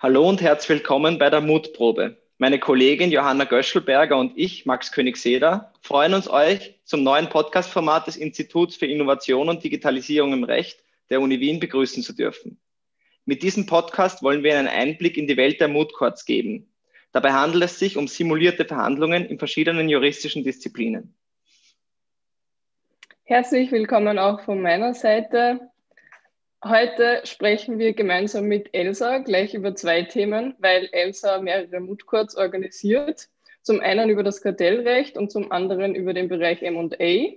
Hallo und herzlich willkommen bei der Mutprobe. Meine Kollegin Johanna Göschelberger und ich, Max Königseder, freuen uns, euch zum neuen Podcast-Format des Instituts für Innovation und Digitalisierung im Recht der Uni Wien begrüßen zu dürfen. Mit diesem Podcast wollen wir einen Einblick in die Welt der Moot Courts geben. Dabei handelt es sich um simulierte Verhandlungen in verschiedenen juristischen Disziplinen. Herzlich willkommen auch von meiner Seite. Heute sprechen wir gemeinsam mit Elsa gleich über zwei Themen, weil Elsa mehrere Courts organisiert. Zum einen über das Kartellrecht und zum anderen über den Bereich M&A.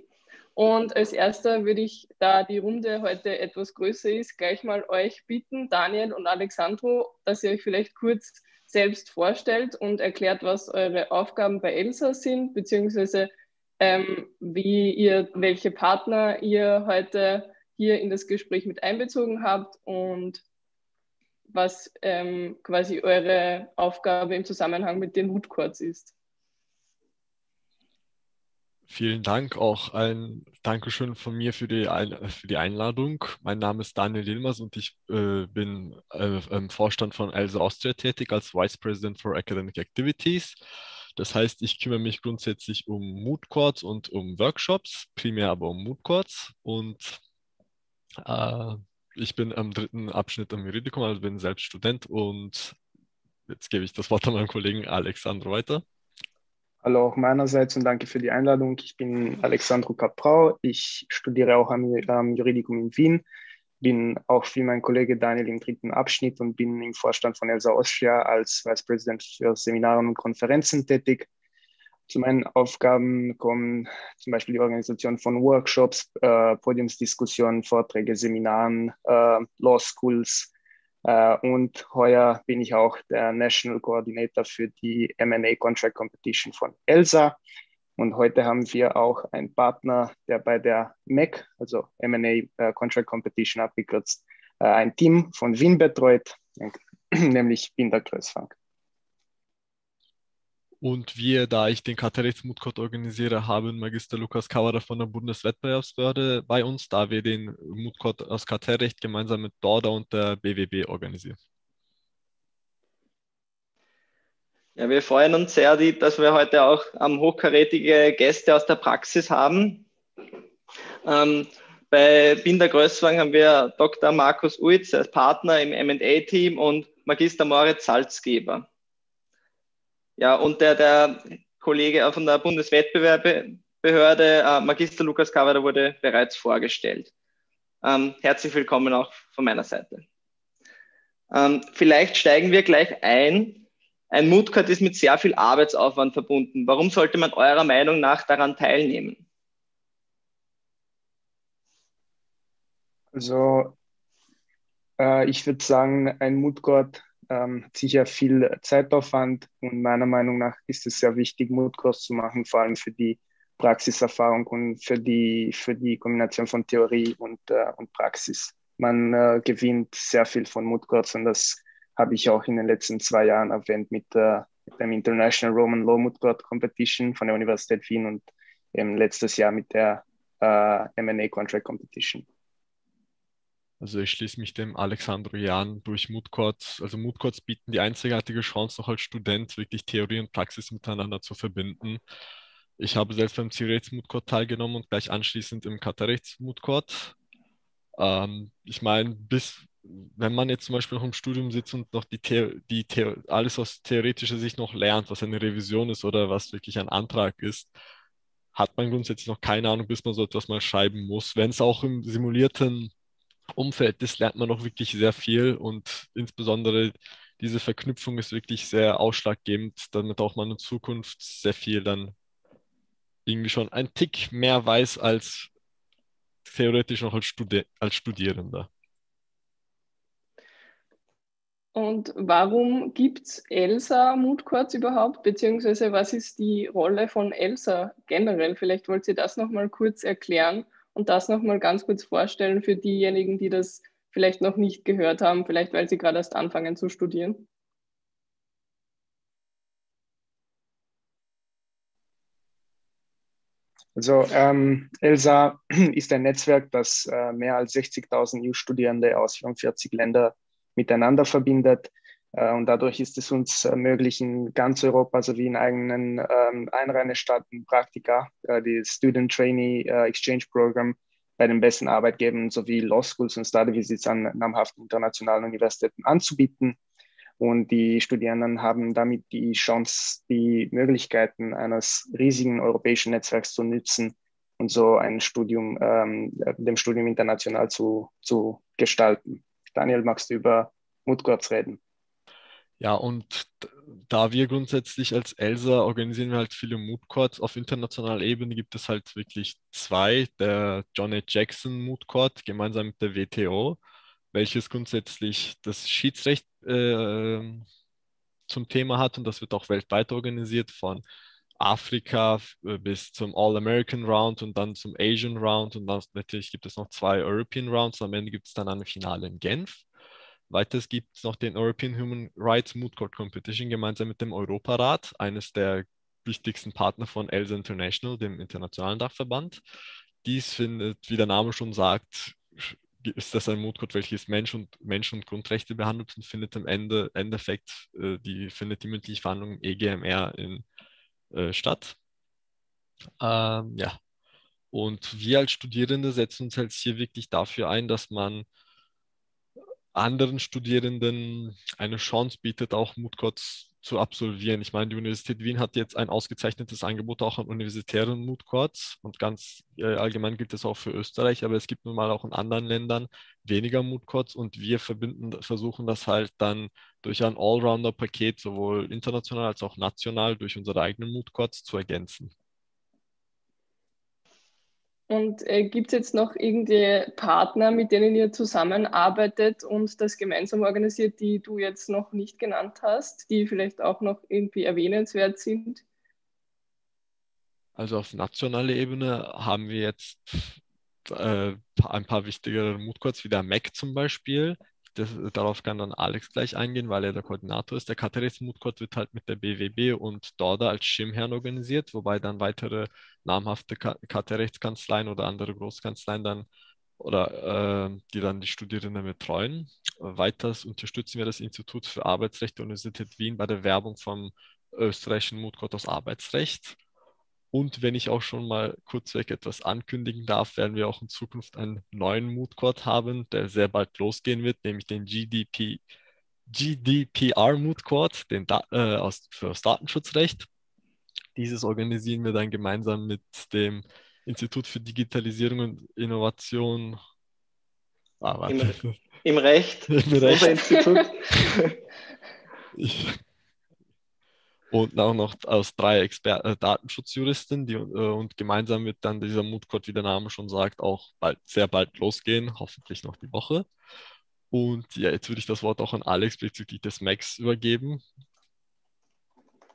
Und als erster würde ich, da die Runde heute etwas größer ist, gleich mal euch bitten, Daniel und Alexandro, dass ihr euch vielleicht kurz selbst vorstellt und erklärt, was eure Aufgaben bei Elsa sind, beziehungsweise ähm, wie ihr, welche Partner ihr heute hier in das Gespräch mit einbezogen habt und was ähm, quasi eure Aufgabe im Zusammenhang mit den Mood Courts ist. Vielen Dank, auch ein Dankeschön von mir für die, ein für die Einladung. Mein Name ist Daniel Dilmers und ich äh, bin äh, im Vorstand von ELSA Austria tätig als Vice President for Academic Activities. Das heißt, ich kümmere mich grundsätzlich um Mood Courts und um Workshops, primär aber um Mood Courts und äh, ich bin am dritten Abschnitt am Juridikum, also bin selbst Student und jetzt gebe ich das Wort an meinen Kollegen Alexandro weiter. Hallo auch meinerseits und danke für die Einladung. Ich bin Alexandro Caprau. Ich studiere auch am, am Juridikum in Wien, bin auch wie mein Kollege Daniel im dritten Abschnitt und bin im Vorstand von ELSA Austria als Vice President für Seminare und Konferenzen tätig. Zu meinen Aufgaben kommen zum Beispiel die Organisation von Workshops, äh, Podiumsdiskussionen, Vorträge, Seminaren, äh, Law Schools. Äh, und heuer bin ich auch der National Coordinator für die MA Contract Competition von ELSA. Und heute haben wir auch einen Partner, der bei der MEC, also MA äh, Contract Competition abgekürzt, äh, ein Team von Wien betreut, nämlich Binder Größfang. Und wir, da ich den Kartellrechtsmutcode organisiere, haben Magister Lukas Kauerer von der Bundeswettbewerbsbehörde bei uns, da wir den Mutcode aus Kartellrecht gemeinsam mit DORDA und der BWB organisieren. Ja, wir freuen uns sehr, dass wir heute auch ähm, hochkarätige Gäste aus der Praxis haben. Ähm, bei Binder Größwang haben wir Dr. Markus Uitz als Partner im M&A-Team und Magister Moritz Salzgeber. Ja, und der, der Kollege von der Bundeswettbewerbebehörde, äh, Magister Lukas Kavada, wurde bereits vorgestellt. Ähm, herzlich willkommen auch von meiner Seite. Ähm, vielleicht steigen wir gleich ein. Ein Moodcard ist mit sehr viel Arbeitsaufwand verbunden. Warum sollte man eurer Meinung nach daran teilnehmen? Also äh, ich würde sagen, ein Moodcard ähm, sicher viel Zeitaufwand und meiner Meinung nach ist es sehr wichtig, Moodcourse zu machen, vor allem für die Praxiserfahrung und für die, für die Kombination von Theorie und, äh, und Praxis. Man äh, gewinnt sehr viel von Moodcourse und das habe ich auch in den letzten zwei Jahren erwähnt mit, äh, dem International Roman Law Moodcourt Competition von der Universität Wien und letztes Jahr mit der äh, M&A Contract Competition. Also ich schließe mich dem Alexandro Jan durch Moodcourts. Also Moodcourts bieten die einzigartige Chance, noch als Student wirklich Theorie und Praxis miteinander zu verbinden. Ich habe selbst beim Zielrechts-Moodcourt teilgenommen und gleich anschließend im Katarrechts-Moodcourt. Ähm, ich meine, bis wenn man jetzt zum Beispiel noch im Studium sitzt und noch die, The die The alles aus theoretischer Sicht noch lernt, was eine Revision ist oder was wirklich ein Antrag ist, hat man grundsätzlich noch keine Ahnung, bis man so etwas mal schreiben muss. Wenn es auch im simulierten Umfeld ist, lernt man noch wirklich sehr viel und insbesondere diese Verknüpfung ist wirklich sehr ausschlaggebend, damit auch man in Zukunft sehr viel dann irgendwie schon ein Tick mehr weiß als theoretisch noch als, Studi als Studierender. Und warum gibt es ELSA Mood Courts überhaupt, beziehungsweise was ist die Rolle von ELSA generell? Vielleicht wollt ihr das nochmal kurz erklären und das nochmal ganz kurz vorstellen für diejenigen, die das vielleicht noch nicht gehört haben, vielleicht weil sie gerade erst anfangen zu studieren? Also ähm, ELSA ist ein Netzwerk, das äh, mehr als 60.000 EU-Studierende aus 44 Ländern miteinander verbindet. Äh, und dadurch ist es uns möglich, in ganz Europa sowie in eigenen ähm, Einreihestaaten Praktika, äh, die Student Trainee äh, Exchange Program bei den besten Arbeitgebern sowie Law Schools und Study Visits an namhaften internationalen Universitäten anzubieten. Und die Studierenden haben damit die Chance, die Möglichkeiten eines riesigen europäischen Netzwerks zu nutzen und so ein Studium, ähm, dem Studium international zu, zu gestalten. Daniel, magst du über Mood kurz reden? Ja, und da wir grundsätzlich als ELSA organisieren wir halt viele Mood Courts. Auf internationaler Ebene gibt es halt wirklich zwei. Der John A. Jackson Mood Court gemeinsam mit der WTO, welches grundsätzlich das Schiedsrecht äh, zum Thema hat und das wird auch weltweit organisiert von Afrika äh, bis zum All-American Round und dann zum Asian Round und dann natürlich gibt es noch zwei European Rounds. Am Ende gibt es dann ein Finale in Genf. Weiters gibt es noch den European Human Rights Moot Court Competition gemeinsam mit dem Europarat, eines der wichtigsten Partner von ELSA International, dem internationalen Dachverband. Dies findet, wie der Name schon sagt, ist das ein Court, welches Mensch und, Mensch und Grundrechte behandelt und findet im Ende, Endeffekt äh, die, findet die mündliche Verhandlung im EGMR in, äh, statt. Ähm, ja. Und wir als Studierende setzen uns halt hier wirklich dafür ein, dass man anderen Studierenden eine Chance bietet, auch Moodcourts zu absolvieren. Ich meine, die Universität Wien hat jetzt ein ausgezeichnetes Angebot auch an universitären Moodcourts und ganz äh, allgemein gilt das auch für Österreich, aber es gibt nun mal auch in anderen Ländern weniger Moodcourts und wir verbinden, versuchen das halt dann durch ein Allrounder-Paket sowohl international als auch national durch unsere eigenen Moodcourts zu ergänzen. Und äh, gibt es jetzt noch irgendwie Partner, mit denen ihr zusammenarbeitet und das gemeinsam organisiert, die du jetzt noch nicht genannt hast, die vielleicht auch noch irgendwie erwähnenswert sind? Also auf nationaler Ebene haben wir jetzt äh, ein paar wichtigere Moodcourts, wie der Mac zum Beispiel, das, darauf kann dann Alex gleich eingehen, weil er der Koordinator ist. Der Kateris-Moodcourt wird halt mit der BWB und Dorda als Schirmherrn organisiert, wobei dann weitere namhafte Katerechtskanzleien oder andere Großkanzleien dann oder äh, die dann die Studierenden betreuen. Weiters unterstützen wir das Institut für Arbeitsrecht der Universität Wien bei der Werbung vom österreichischen Moodcourt aus Arbeitsrecht. Und wenn ich auch schon mal kurzweg etwas ankündigen darf, werden wir auch in Zukunft einen neuen Mood Court haben, der sehr bald losgehen wird, nämlich den GDP, GDPR Mood Court, den da äh, aus, für das Datenschutzrecht. Dieses organisieren wir dann gemeinsam mit dem Institut für Digitalisierung und Innovation. Ah, Im, Im, Recht. Im Recht. Institut. ich, und auch noch aus drei Exper äh, Datenschutzjuristen, die, äh, und gemeinsam wird dann dieser Mood Court, wie der Name schon sagt, auch bald, sehr bald losgehen, hoffentlich noch die Woche. Und ja, jetzt würde ich das Wort auch an Alex bezüglich des Macs übergeben.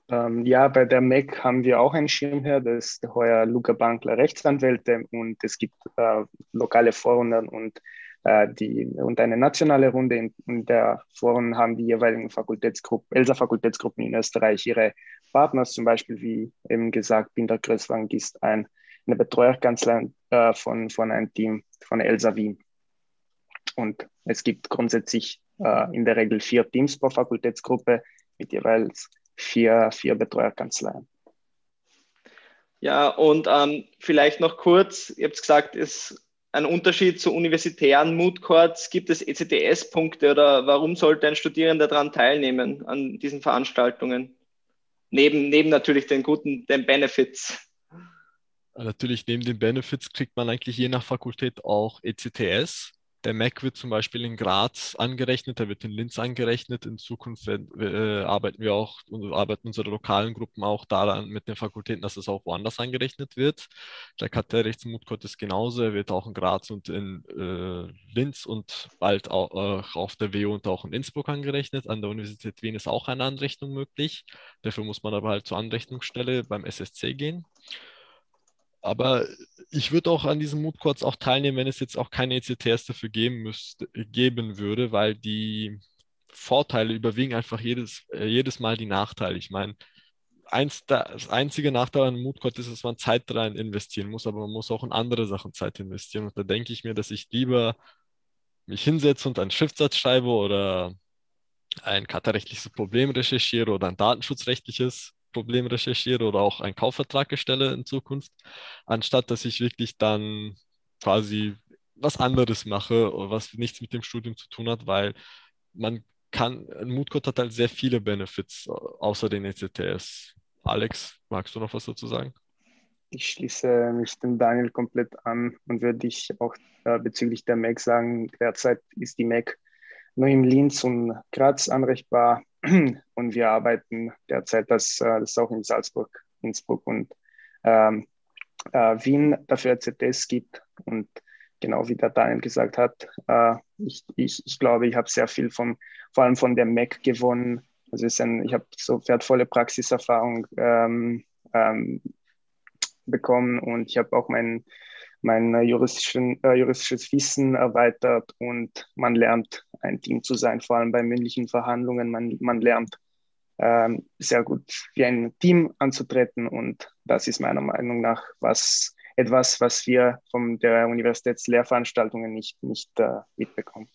Ähm, ja, bei der Mac haben wir auch einen Schirmherr, das ist heuer Luca Bankler Rechtsanwälte und es gibt äh, lokale Vorrunden und die, und eine nationale Runde. In, in der Foren haben die jeweiligen Fakultätsgruppen, ELSA-Fakultätsgruppen in Österreich ihre Partner, zum Beispiel, wie eben gesagt, Binder Größwang ist ein, eine Betreuerkanzlei äh, von, von einem Team von ELSA Wien. Und es gibt grundsätzlich äh, in der Regel vier Teams pro Fakultätsgruppe mit jeweils vier, vier Betreuerkanzleien. Ja, und ähm, vielleicht noch kurz, ihr habt gesagt, es ein Unterschied zu universitären Mood Courts? Gibt es ECTS-Punkte oder warum sollte ein Studierender daran teilnehmen, an diesen Veranstaltungen? Neben, neben natürlich den guten den Benefits. Natürlich, neben den Benefits kriegt man eigentlich je nach Fakultät auch ECTS. Der Mac wird zum Beispiel in Graz angerechnet, der wird in Linz angerechnet. In Zukunft werden, äh, arbeiten wir auch und arbeiten unsere lokalen Gruppen auch daran mit den Fakultäten, dass es auch woanders angerechnet wird. Der KT-Rechtsmutkurs ist genauso, er wird auch in Graz und in äh, Linz und bald auch äh, auf der WU und auch in Innsbruck angerechnet. An der Universität Wien ist auch eine Anrechnung möglich. Dafür muss man aber halt zur Anrechnungsstelle beim SSC gehen. Aber ich würde auch an diesem Mood Courts auch teilnehmen, wenn es jetzt auch keine ECTS dafür geben, müsste, geben würde, weil die Vorteile überwiegen einfach jedes, äh, jedes Mal die Nachteile. Ich meine, eins, das einzige Nachteil an Mood Court ist, dass man Zeit rein investieren muss, aber man muss auch in andere Sachen Zeit investieren. Und da denke ich mir, dass ich lieber mich hinsetze und einen Schriftsatz schreibe oder ein kartellrechtliches Problem recherchiere oder ein datenschutzrechtliches Problem recherchiere oder auch einen Kaufvertrag erstelle in Zukunft, anstatt dass ich wirklich dann quasi was anderes mache, was nichts mit dem Studium zu tun hat, weil man kann, ein Moodcode hat halt sehr viele Benefits außer den ECTS. Alex, magst du noch was dazu sagen? Ich schließe mich dem Daniel komplett an und würde ich auch äh, bezüglich der Mac sagen, derzeit ist die Mac nur in Linz und Graz anrechtbar. Und wir arbeiten derzeit, dass äh, das auch in Salzburg, Innsbruck und ähm, äh, Wien. Dafür ECTS gibt. Und genau wie der Daniel gesagt hat, äh, ich, ich, ich glaube, ich habe sehr viel von, vor allem von der Mac gewonnen. Also ist ein, ich habe so wertvolle Praxiserfahrung ähm, ähm, bekommen. Und ich habe auch mein, mein juristischen, äh, juristisches Wissen erweitert und man lernt, ein Team zu sein, vor allem bei mündlichen Verhandlungen. Man, man lernt ähm, sehr gut wie ein Team anzutreten und das ist meiner Meinung nach was etwas, was wir von der Universitätslehrveranstaltungen nicht, nicht äh, mitbekommen.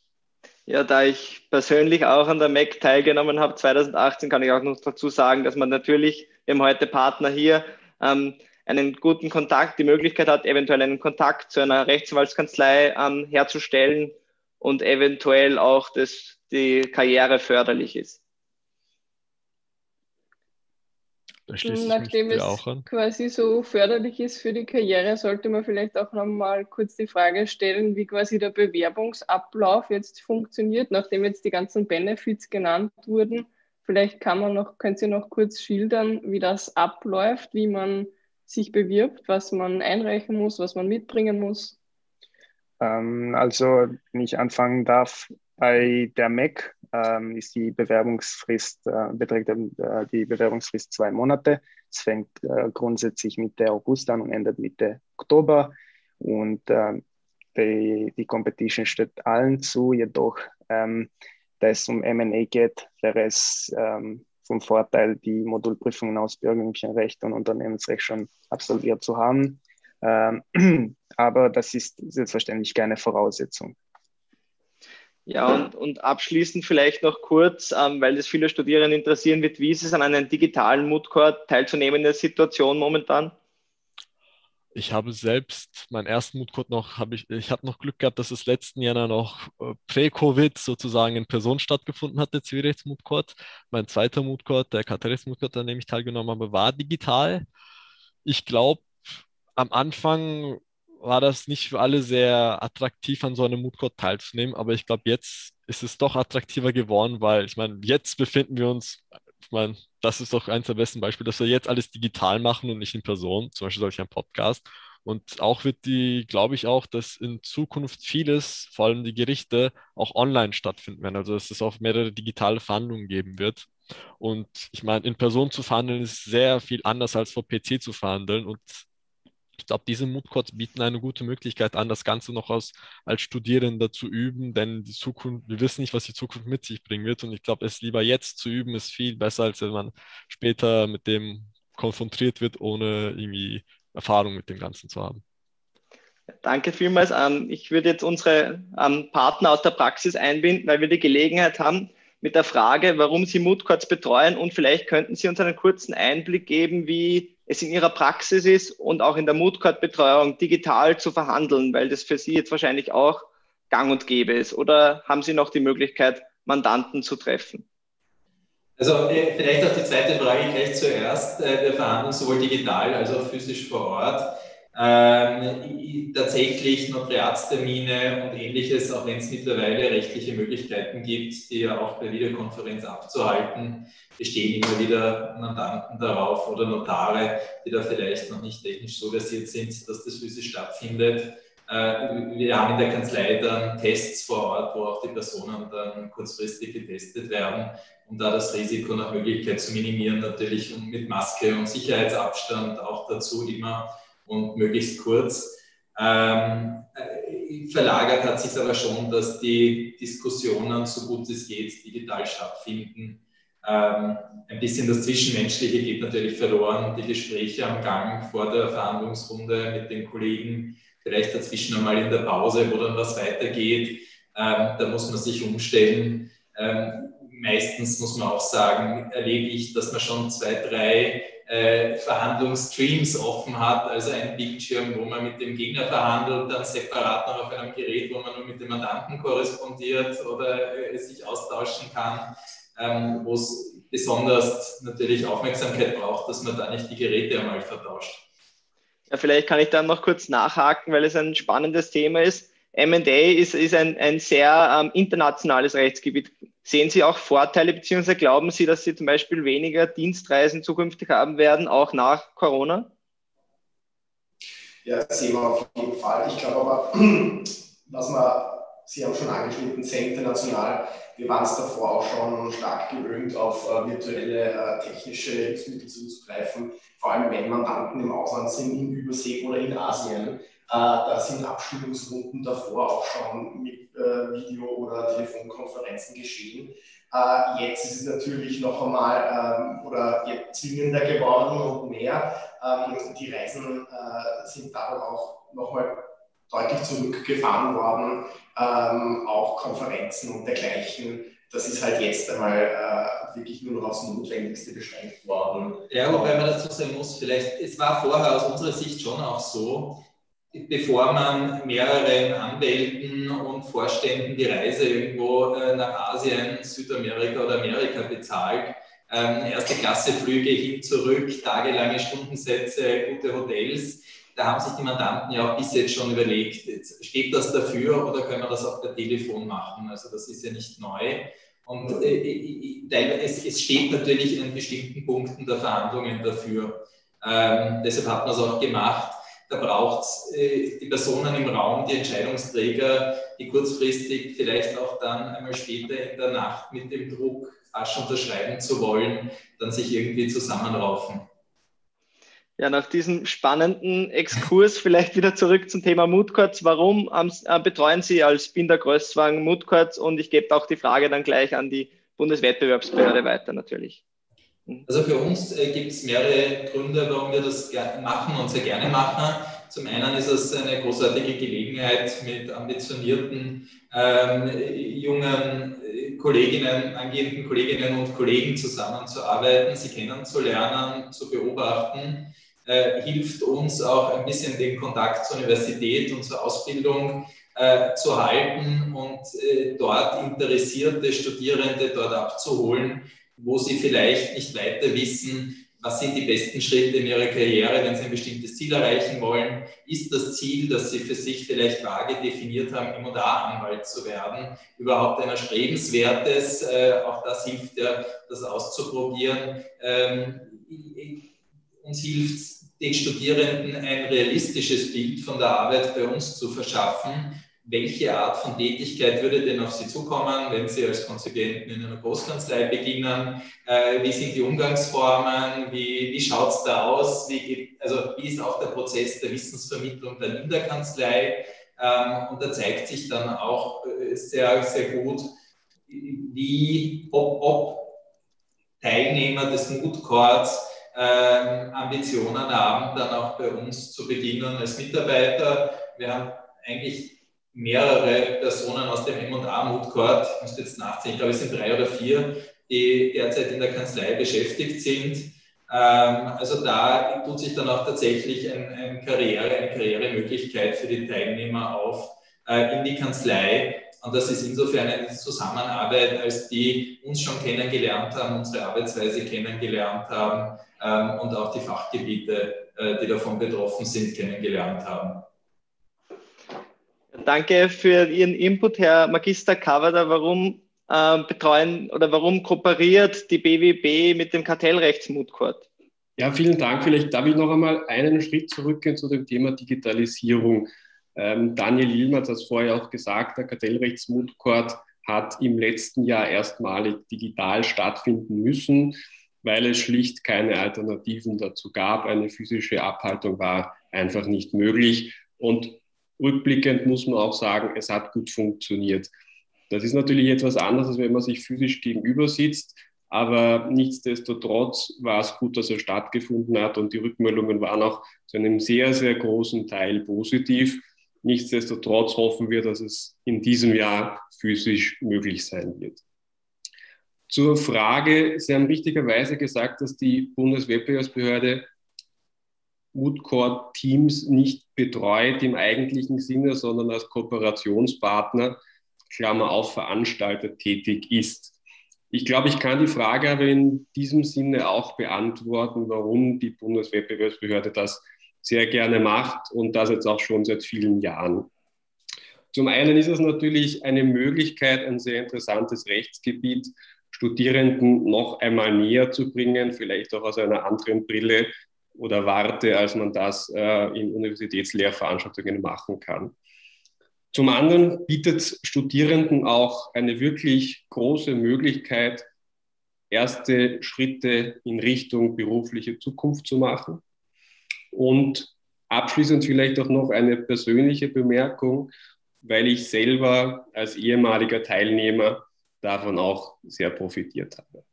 Ja, da ich persönlich auch an der MEC teilgenommen habe 2018, kann ich auch noch dazu sagen, dass man natürlich, haben heute Partner hier, ähm, einen guten Kontakt, die Möglichkeit hat, eventuell einen Kontakt zu einer Rechtsanwaltskanzlei ähm, herzustellen und eventuell auch, dass die Karriere förderlich ist. Nachdem es quasi so förderlich ist für die Karriere, sollte man vielleicht auch nochmal kurz die Frage stellen, wie quasi der Bewerbungsablauf jetzt funktioniert, nachdem jetzt die ganzen Benefits genannt wurden. Vielleicht kann man noch, können Sie noch kurz schildern, wie das abläuft, wie man sich bewirbt, was man einreichen muss, was man mitbringen muss. Ähm, also, wenn ich anfangen darf, bei der MEC ähm, ist die Bewerbungsfrist, äh, beträgt äh, die Bewerbungsfrist zwei Monate. Es fängt äh, grundsätzlich Mitte August an und endet Mitte Oktober. Und äh, die, die Competition steht allen zu, jedoch ähm, da es um M&A geht, wäre es ähm, vom Vorteil, die Modulprüfungen aus Recht und Unternehmensrecht schon absolviert zu haben. Ähm, aber das ist selbstverständlich keine Voraussetzung. Ja, und, und abschließend vielleicht noch kurz, ähm, weil das viele Studierende interessieren wird, wie ist es an einem digitalen Moodcourt teilzunehmen in der Situation momentan? Ich habe selbst meinen ersten Moodcourt noch, habe ich, ich habe noch Glück gehabt, dass es letzten Jahr noch äh, prä-Covid sozusagen in Person stattgefunden hat, der Zivilrechts-Moodcourt. Mein zweiter Moodcourt, der Katarist-Moodcourt, an dem ich teilgenommen habe, war digital. Ich glaube, am Anfang war das nicht für alle sehr attraktiv, an so einem Moodcourt teilzunehmen, aber ich glaube, jetzt ist es doch attraktiver geworden, weil ich meine, jetzt befinden wir uns, ich meine, das ist doch eins der besten Beispiele, dass wir jetzt alles digital machen und nicht in Person, zum Beispiel solch ein Podcast. Und auch wird die, glaube ich auch, dass in Zukunft vieles, vor allem die Gerichte, auch online stattfinden werden. Also dass es auch mehrere digitale Verhandlungen geben wird. Und ich meine, in Person zu verhandeln ist sehr viel anders als vor PC zu verhandeln. Und ich glaube, diese Moodcourts bieten eine gute Möglichkeit an, das Ganze noch als, als Studierender zu üben, denn die Zukunft, wir wissen nicht, was die Zukunft mit sich bringen wird. Und ich glaube, es lieber jetzt zu üben, ist viel besser, als wenn man später mit dem konfrontiert wird, ohne irgendwie Erfahrung mit dem Ganzen zu haben. Danke vielmals. Ich würde jetzt unsere Partner aus der Praxis einbinden, weil wir die Gelegenheit haben, mit der Frage, warum Sie Moodcourts betreuen und vielleicht könnten Sie uns einen kurzen Einblick geben, wie es in Ihrer Praxis ist und auch in der Moodcourt-Betreuung digital zu verhandeln, weil das für Sie jetzt wahrscheinlich auch gang und gäbe ist. Oder haben Sie noch die Möglichkeit, Mandanten zu treffen? Also äh, vielleicht auch die zweite Frage gleich zuerst. Äh, wir verhandeln sowohl digital als auch physisch vor Ort. Ähm, tatsächlich Notariatstermine und ähnliches, auch wenn es mittlerweile rechtliche Möglichkeiten gibt, die ja auch per Videokonferenz abzuhalten, bestehen immer wieder Mandanten darauf oder Notare, die da vielleicht noch nicht technisch so versiert sind, dass das physisch stattfindet. Äh, wir haben in der Kanzlei dann Tests vor Ort, wo auch die Personen dann kurzfristig getestet werden, um da das Risiko nach Möglichkeit zu minimieren, natürlich mit Maske und Sicherheitsabstand auch dazu immer und möglichst kurz. Ähm, äh, verlagert hat sich aber schon, dass die Diskussionen, so gut es geht, digital stattfinden. Ähm, ein bisschen das Zwischenmenschliche geht natürlich verloren, die Gespräche am Gang vor der Verhandlungsrunde mit den Kollegen, vielleicht dazwischen einmal in der Pause, wo dann was weitergeht. Ähm, da muss man sich umstellen. Ähm, meistens, muss man auch sagen, erlebe ich, dass man schon zwei, drei äh, Verhandlungsstreams offen hat, also einen Bildschirm, wo man mit dem Gegner verhandelt, dann separat noch auf einem Gerät, wo man nur mit dem Mandanten korrespondiert oder äh, sich austauschen kann, ähm, wo es besonders natürlich Aufmerksamkeit braucht, dass man da nicht die Geräte einmal vertauscht. Ja, vielleicht kann ich dann noch kurz nachhaken, weil es ein spannendes Thema ist. MA ist, ist ein, ein sehr ähm, internationales Rechtsgebiet. Sehen Sie auch Vorteile, beziehungsweise glauben Sie, dass Sie zum Beispiel weniger Dienstreisen zukünftig haben werden, auch nach Corona? Ja, das sehen wir auf jeden Fall. Ich glaube aber, was man, Sie haben schon angeschnitten, sehr international. Wir waren es davor auch schon stark gewöhnt, auf äh, virtuelle äh, technische Hilfsmittel zuzugreifen, vor allem wenn Mandanten im Ausland sind, in Übersee oder in Asien. Äh, da sind Abstimmungsrunden davor auch schon mit äh, Video- oder Telefonkonferenzen geschehen. Äh, jetzt ist es natürlich noch einmal ähm, oder zwingender geworden und mehr. Ähm, die Reisen sind dadurch auch nochmal deutlich zurückgefahren worden, ähm, auch Konferenzen und dergleichen. Das ist halt jetzt einmal äh, wirklich nur noch aufs Notwendigste beschränkt worden. Ja, wobei man dazu sagen muss, vielleicht, es war vorher aus unserer Sicht schon auch so, bevor man mehreren Anwälten und Vorständen die Reise irgendwo äh, nach Asien, Südamerika oder Amerika bezahlt, ähm, erste Klasse Flüge hin, zurück, tagelange Stundensätze, gute Hotels. Da haben sich die Mandanten ja auch bis jetzt schon überlegt, steht das dafür oder können wir das auch per Telefon machen? Also das ist ja nicht neu. Und äh, äh es, es, steht natürlich in bestimmten Punkten der Verhandlungen dafür. Ähm, deshalb hat man es auch gemacht da braucht es äh, die Personen im Raum, die Entscheidungsträger, die kurzfristig vielleicht auch dann einmal später in der Nacht mit dem Druck, rasch unterschreiben zu wollen, dann sich irgendwie zusammenraufen. Ja, nach diesem spannenden Exkurs vielleicht wieder zurück zum Thema Moodcourts. Warum äh, betreuen Sie als Binder Größwang Moodcourts? Und ich gebe auch die Frage dann gleich an die Bundeswettbewerbsbehörde weiter natürlich. Mhm. Also für uns äh, gibt es mehrere Gründe, warum wir das machen und sehr gerne machen. Zum einen ist es eine großartige Gelegenheit, mit ambitionierten ähm, jungen äh, Kolleginnen, angehenden Kolleginnen und Kollegen zusammenzuarbeiten, sie kennenzulernen, zu beobachten. Äh, hilft uns auch ein bisschen den Kontakt zur Universität und zur Ausbildung äh, zu halten und äh, dort interessierte Studierende dort abzuholen, wo sie vielleicht nicht weiter wissen, was sind die besten Schritte in ihrer Karriere, wenn sie ein bestimmtes Ziel erreichen wollen. Ist das Ziel, das sie für sich vielleicht vage definiert haben, M&A-Anwalt zu werden, überhaupt ein erstrebenswertes? Äh, auch das hilft ja, das auszuprobieren. Ähm, uns hilft den Studierenden ein realistisches Bild von der Arbeit bei uns zu verschaffen welche Art von Tätigkeit würde denn auf Sie zukommen, wenn Sie als Konzipienten in einer Großkanzlei beginnen? Äh, wie sind die Umgangsformen? Wie, wie schaut es da aus? Wie, also wie ist auch der Prozess der Wissensvermittlung dann in der Kanzlei? Ähm, und da zeigt sich dann auch äh, sehr, sehr gut, wie, ob, ob Teilnehmer des Mood Courts ähm, Ambitionen haben, dann auch bei uns zu beginnen als Mitarbeiter. Wir haben eigentlich mehrere Personen aus dem M&A Mood Court, ich muss jetzt nachziehen, ich glaube es sind drei oder vier, die derzeit in der Kanzlei beschäftigt sind. Ähm, also da tut sich dann auch tatsächlich ein, ein Karriere, eine Karrieremöglichkeit für die Teilnehmer auf äh, in die Kanzlei. Und das ist insofern eine Zusammenarbeit, als die uns schon kennengelernt haben, unsere Arbeitsweise kennengelernt haben ähm, und auch die Fachgebiete, äh, die davon betroffen sind, kennengelernt haben. Danke für Ihren Input, Herr Magister Kavada. Warum äh, betreuen oder warum kooperiert die BWB mit dem Kartellrechtsmutcourt? Ja, vielen Dank. Vielleicht darf ich noch einmal einen Schritt zurückgehen zu dem Thema Digitalisierung. Ähm, Daniel Ilmer hat das vorher auch gesagt, der Kartellrechtsmutcourt hat im letzten Jahr erstmalig digital stattfinden müssen, weil es schlicht keine Alternativen dazu gab. Eine physische Abhaltung war einfach nicht möglich. Und rückblickend muss man auch sagen, es hat gut funktioniert. Das ist natürlich etwas anderes, als wenn man sich physisch gegenüber sitzt. Aber nichtsdestotrotz war es gut, dass er stattgefunden hat und die Rückmeldungen waren auch zu einem sehr, sehr großen Teil positiv. Nichtsdestotrotz hoffen wir, dass es in diesem Jahr physisch möglich sein wird. Zur Frage, Sie haben richtigerweise gesagt, dass die Bundeswettbewerbsbehörde Moodcore-Teams nicht betreut im eigentlichen Sinne, sondern als Kooperationspartner, Klammer auf, Veranstalter tätig ist. Ich glaube, ich kann die Frage aber in diesem Sinne auch beantworten, warum die Bundeswettbewerbsbehörde das sehr gerne macht und das jetzt auch schon seit vielen Jahren. Zum einen ist es natürlich eine Möglichkeit, ein sehr interessantes Rechtsgebiet Studierenden noch einmal näher zu bringen, vielleicht auch aus einer anderen Brille oder Warte, als man das äh, in Universitätslehrveranstaltungen machen kann. Zum anderen bietet Studierenden auch eine wirklich große Möglichkeit, erste Schritte in Richtung berufliche Zukunft zu machen. Und abschließend vielleicht auch noch eine persönliche Bemerkung, weil ich selber als ehemaliger Teilnehmer davon auch sehr profitiert habe.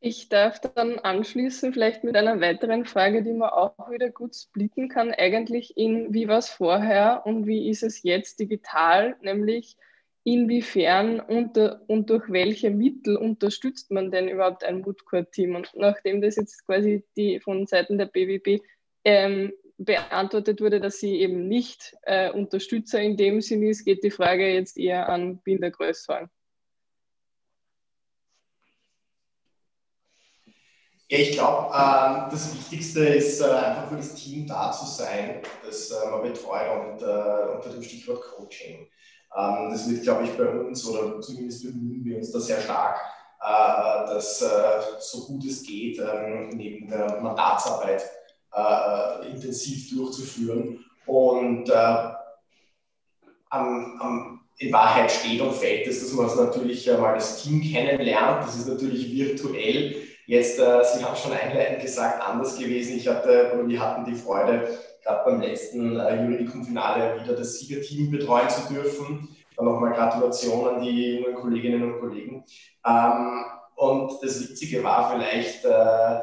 Ich darf dann anschließen, vielleicht mit einer weiteren Frage, die man auch wieder gut splitten kann, eigentlich in wie war es vorher und wie ist es jetzt digital, nämlich inwiefern unter, und durch welche Mittel unterstützt man denn überhaupt ein Moodcore-Team? Und nachdem das jetzt quasi die von Seiten der BWB ähm, beantwortet wurde, dass sie eben nicht äh, Unterstützer in dem Sinn ist, geht die Frage jetzt eher an Binder Größwang. Ja, ich glaube, äh, das Wichtigste ist äh, einfach für das Team da zu sein, das äh, man betreut und äh, unter dem Stichwort Coaching. Ähm, das wird, glaube ich, bei uns oder zumindest bemühen wir uns da sehr stark, äh, dass äh, so gut es geht, ähm, neben der Mandatsarbeit intensiv durchzuführen. Und am, am in Wahrheit steht und fällt es, dass man natürlich mal das Team kennenlernt. Das ist natürlich virtuell Jetzt, äh, Sie haben schon einleitend gesagt, anders gewesen. Ich hatte, oder wir hatten die Freude, gerade beim letzten äh, Juridikum-Finale wieder das Siegerteam betreuen zu dürfen. Dann nochmal Gratulation an die jungen Kolleginnen und Kollegen. Ähm, und das Witzige war vielleicht äh,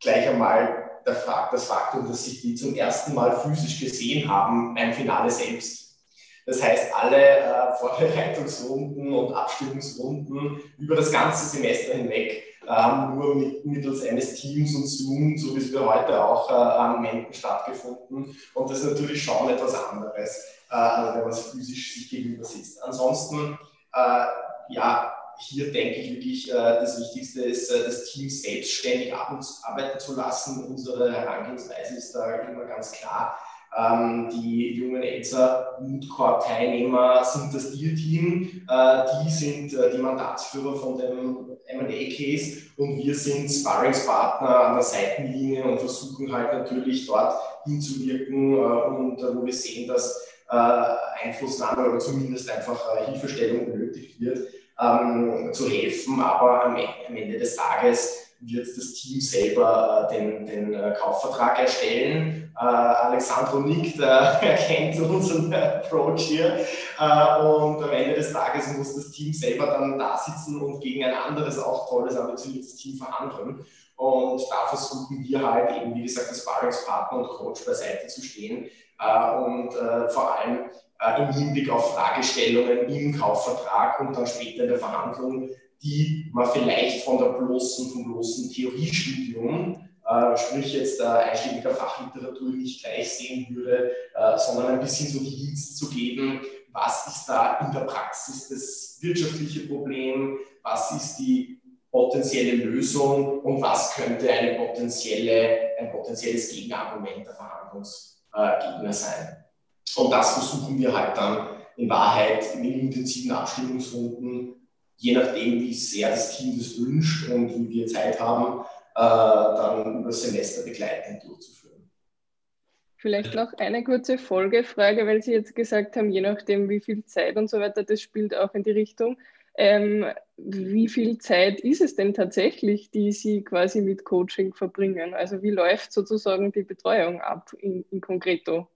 gleich einmal der Fakt, das Faktum, dass sich die zum ersten Mal physisch gesehen haben beim Finale selbst. Das heißt, alle äh, Vorbereitungsrunden und Abstimmungsrunden über das ganze Semester hinweg ähm, nur mit, mittels eines Teams und Zoom, so wie es wir heute auch äh, anwenden, stattgefunden. Und das ist natürlich schon etwas anderes, äh, als wenn man es physisch sich gegenüber sitzt. Ansonsten, äh, ja, hier denke ich wirklich, äh, das Wichtigste ist, äh, das Team selbstständig arbeiten zu lassen. Unsere Herangehensweise ist da immer ganz klar ähm, die jungen Elsa Moodcore-Teilnehmer sind das Deal-Team. Äh, die sind äh, die Mandatsführer von dem M&A-Case und wir sind Sparringspartner an der Seitenlinie und versuchen halt natürlich dort hinzuwirken äh, und wo wir sehen, dass Einflussnahme oder zumindest einfach Hilfestellung benötigt wird, ähm, zu helfen. Aber am Ende des Tages wird das Team selber äh, den, den äh, Kaufvertrag erstellen. Äh, Alexandro nickt, er kennt unseren Approach hier. und am Ende des Tages muss das Team selber dann da sitzen und gegen ein anderes, auch tolles, ambitioniertes Team verhandeln. Und da versuchen wir halt eben, wie gesagt, als Sparringspartner und Coach beiseite zu stehen und vor allem im Hinblick auf Fragestellungen im Kaufvertrag und dann später in der Verhandlung die man vielleicht von der bloßen, vom bloßen Theoriestudium, äh, sprich jetzt äh, einschlägiger Fachliteratur, nicht gleich sehen würde, äh, sondern ein bisschen so die Hints zu geben, was ist da in der Praxis das wirtschaftliche Problem, was ist die potenzielle Lösung und was könnte eine potenzielle, ein potenzielles Gegenargument der Verhandlungsgegner sein. Und das versuchen wir halt dann in Wahrheit in den intensiven Abstimmungsrunden je nachdem, wie sehr das Team das wünscht und wie wir Zeit haben, äh, dann das Semester begleitend durchzuführen. Vielleicht noch eine kurze Folgefrage, weil Sie jetzt gesagt haben, je nachdem, wie viel Zeit und so weiter, das spielt auch in die Richtung. Ähm, wie viel Zeit ist es denn tatsächlich, die Sie quasi mit Coaching verbringen? Also wie läuft sozusagen die Betreuung ab in, in Concreto?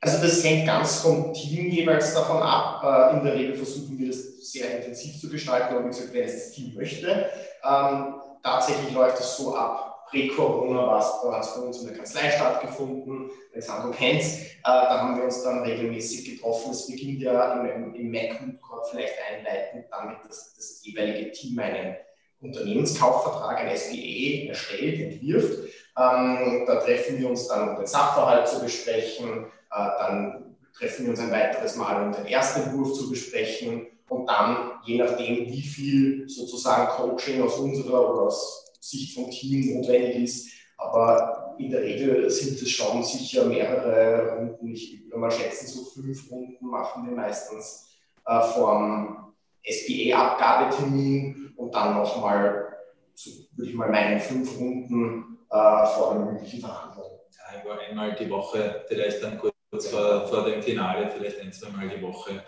Also das hängt ganz vom Team jeweils davon ab. Äh, in der Regel versuchen wir das sehr intensiv zu gestalten, aber wie gesagt, wenn es das Team möchte. Ähm, tatsächlich läuft es so ab, Pre-Corona war es bei uns in der Kanzlei stattgefunden. Alexandro kennt äh, Da haben wir uns dann regelmäßig getroffen. Es beginnt ja im, im Mac Corp vielleicht einleitend damit, dass das jeweilige Team einen Unternehmenskaufvertrag, ein SPE, erstellt, entwirft. Ähm, da treffen wir uns dann, um den Sachverhalt zu besprechen. Äh, dann treffen wir uns ein weiteres Mal, um den ersten Entwurf zu besprechen. Und dann, je nachdem, wie viel sozusagen Coaching aus unserer oder aus Sicht vom Team notwendig ist. Aber in der Regel sind es schon sicher mehrere Runden. Ich würde mal schätzen, so fünf Runden machen wir meistens äh, vom SBA-Abgabetermin und dann nochmal, so würde ich mal meinen, fünf Runden äh, vor der mündlichen Verhandlung. Ja, einmal die Woche, vielleicht dann kurz vor, vor dem Finale, vielleicht ein, zwei Mal die Woche,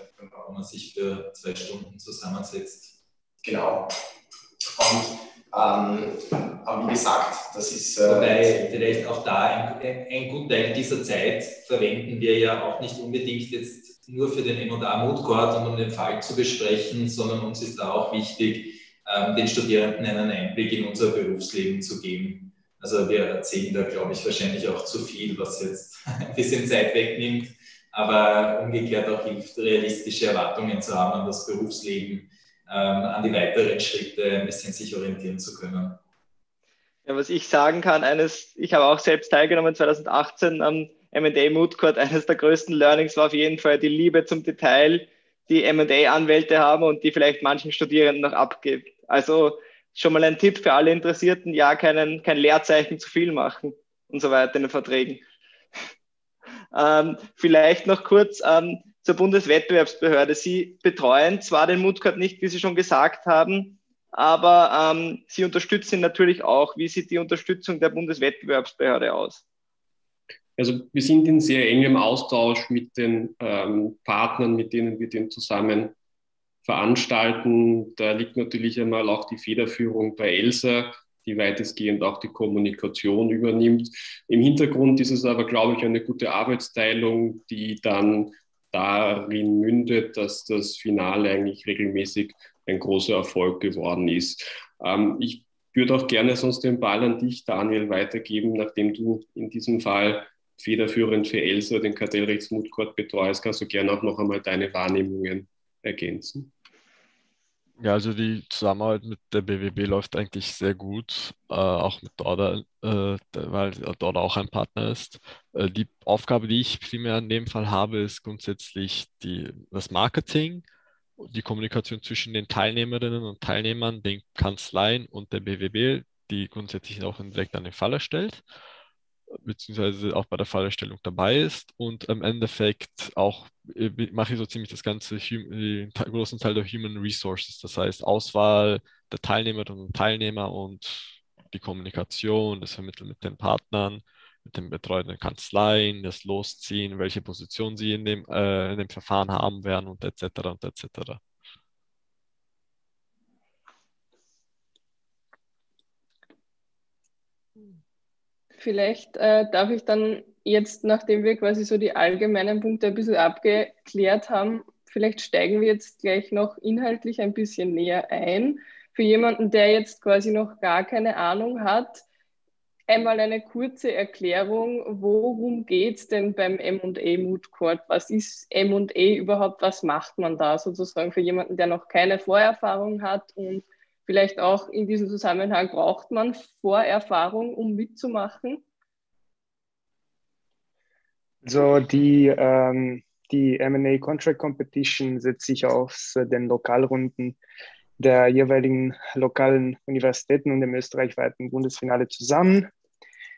wo man sich für zwei Stunden zusammensetzt. Genau. Und ähm, aber wie gesagt, das ist. Äh, Wobei vielleicht auch da ein, ein guter Teil dieser Zeit verwenden wir ja auch nicht unbedingt jetzt nur für den MA Mood Court und um den Fall zu besprechen, sondern uns ist da auch wichtig, ähm, den Studierenden einen Einblick in unser Berufsleben zu geben. Also wir erzählen da, glaube ich, wahrscheinlich auch zu viel, was jetzt ein bisschen Zeit wegnimmt, aber umgekehrt auch hilft, realistische Erwartungen zu haben an das Berufsleben ähm, an die weiteren Schritte ein bisschen sich orientieren zu können. Ja, was ich sagen kann, eines, ich habe auch selbst teilgenommen 2018 am M&A Mood Court. Eines der größten Learnings war auf jeden Fall die Liebe zum Detail, die M&A-Anwälte haben und die vielleicht manchen Studierenden noch abgibt. Also schon mal ein Tipp für alle Interessierten, ja, keinen, kein Leerzeichen zu viel machen und so weiter in den Verträgen. ähm, vielleicht noch kurz, ähm, zur Bundeswettbewerbsbehörde. Sie betreuen zwar den Moodcard nicht, wie Sie schon gesagt haben, aber ähm, Sie unterstützen ihn natürlich auch. Wie sieht die Unterstützung der Bundeswettbewerbsbehörde aus? Also wir sind in sehr engem Austausch mit den ähm, Partnern, mit denen wir den zusammen veranstalten. Da liegt natürlich einmal auch die Federführung bei ELSA, die weitestgehend auch die Kommunikation übernimmt. Im Hintergrund ist es aber, glaube ich, eine gute Arbeitsteilung, die dann darin mündet, dass das Finale eigentlich regelmäßig ein großer Erfolg geworden ist. Ähm, ich würde auch gerne sonst den Ball an dich, Daniel, weitergeben, nachdem du in diesem Fall federführend für Elsa den Kartellrechtsmutkord betreust, kannst du gerne auch noch einmal deine Wahrnehmungen ergänzen. Ja, also die Zusammenarbeit mit der BWB läuft eigentlich sehr gut, äh, auch mit Dorda, äh, weil Dorda auch ein Partner ist. Äh, die Aufgabe, die ich primär in dem Fall habe, ist grundsätzlich die, das Marketing, die Kommunikation zwischen den Teilnehmerinnen und Teilnehmern, den Kanzleien und der BWB, die grundsätzlich auch direkt an den Fall erstellt beziehungsweise auch bei der Fallerstellung dabei ist und im Endeffekt auch äh, mache ich so ziemlich das ganze, den großen Teil der Human Resources, das heißt Auswahl der Teilnehmerinnen und Teilnehmer und die Kommunikation, das Vermitteln mit den Partnern, mit den betreuenden Kanzleien, das Losziehen, welche Position sie in dem, äh, in dem Verfahren haben werden und etc. und etc. Vielleicht äh, darf ich dann jetzt, nachdem wir quasi so die allgemeinen Punkte ein bisschen abgeklärt haben, vielleicht steigen wir jetzt gleich noch inhaltlich ein bisschen näher ein. Für jemanden, der jetzt quasi noch gar keine Ahnung hat, einmal eine kurze Erklärung, worum geht es denn beim M&A Mood Court? Was ist M&A überhaupt? Was macht man da sozusagen für jemanden, der noch keine Vorerfahrung hat und Vielleicht auch in diesem Zusammenhang braucht man Vorerfahrung, um mitzumachen? Also die, ähm, die MA Contract Competition setzt sich aus den Lokalrunden der jeweiligen lokalen Universitäten und dem österreichweiten Bundesfinale zusammen.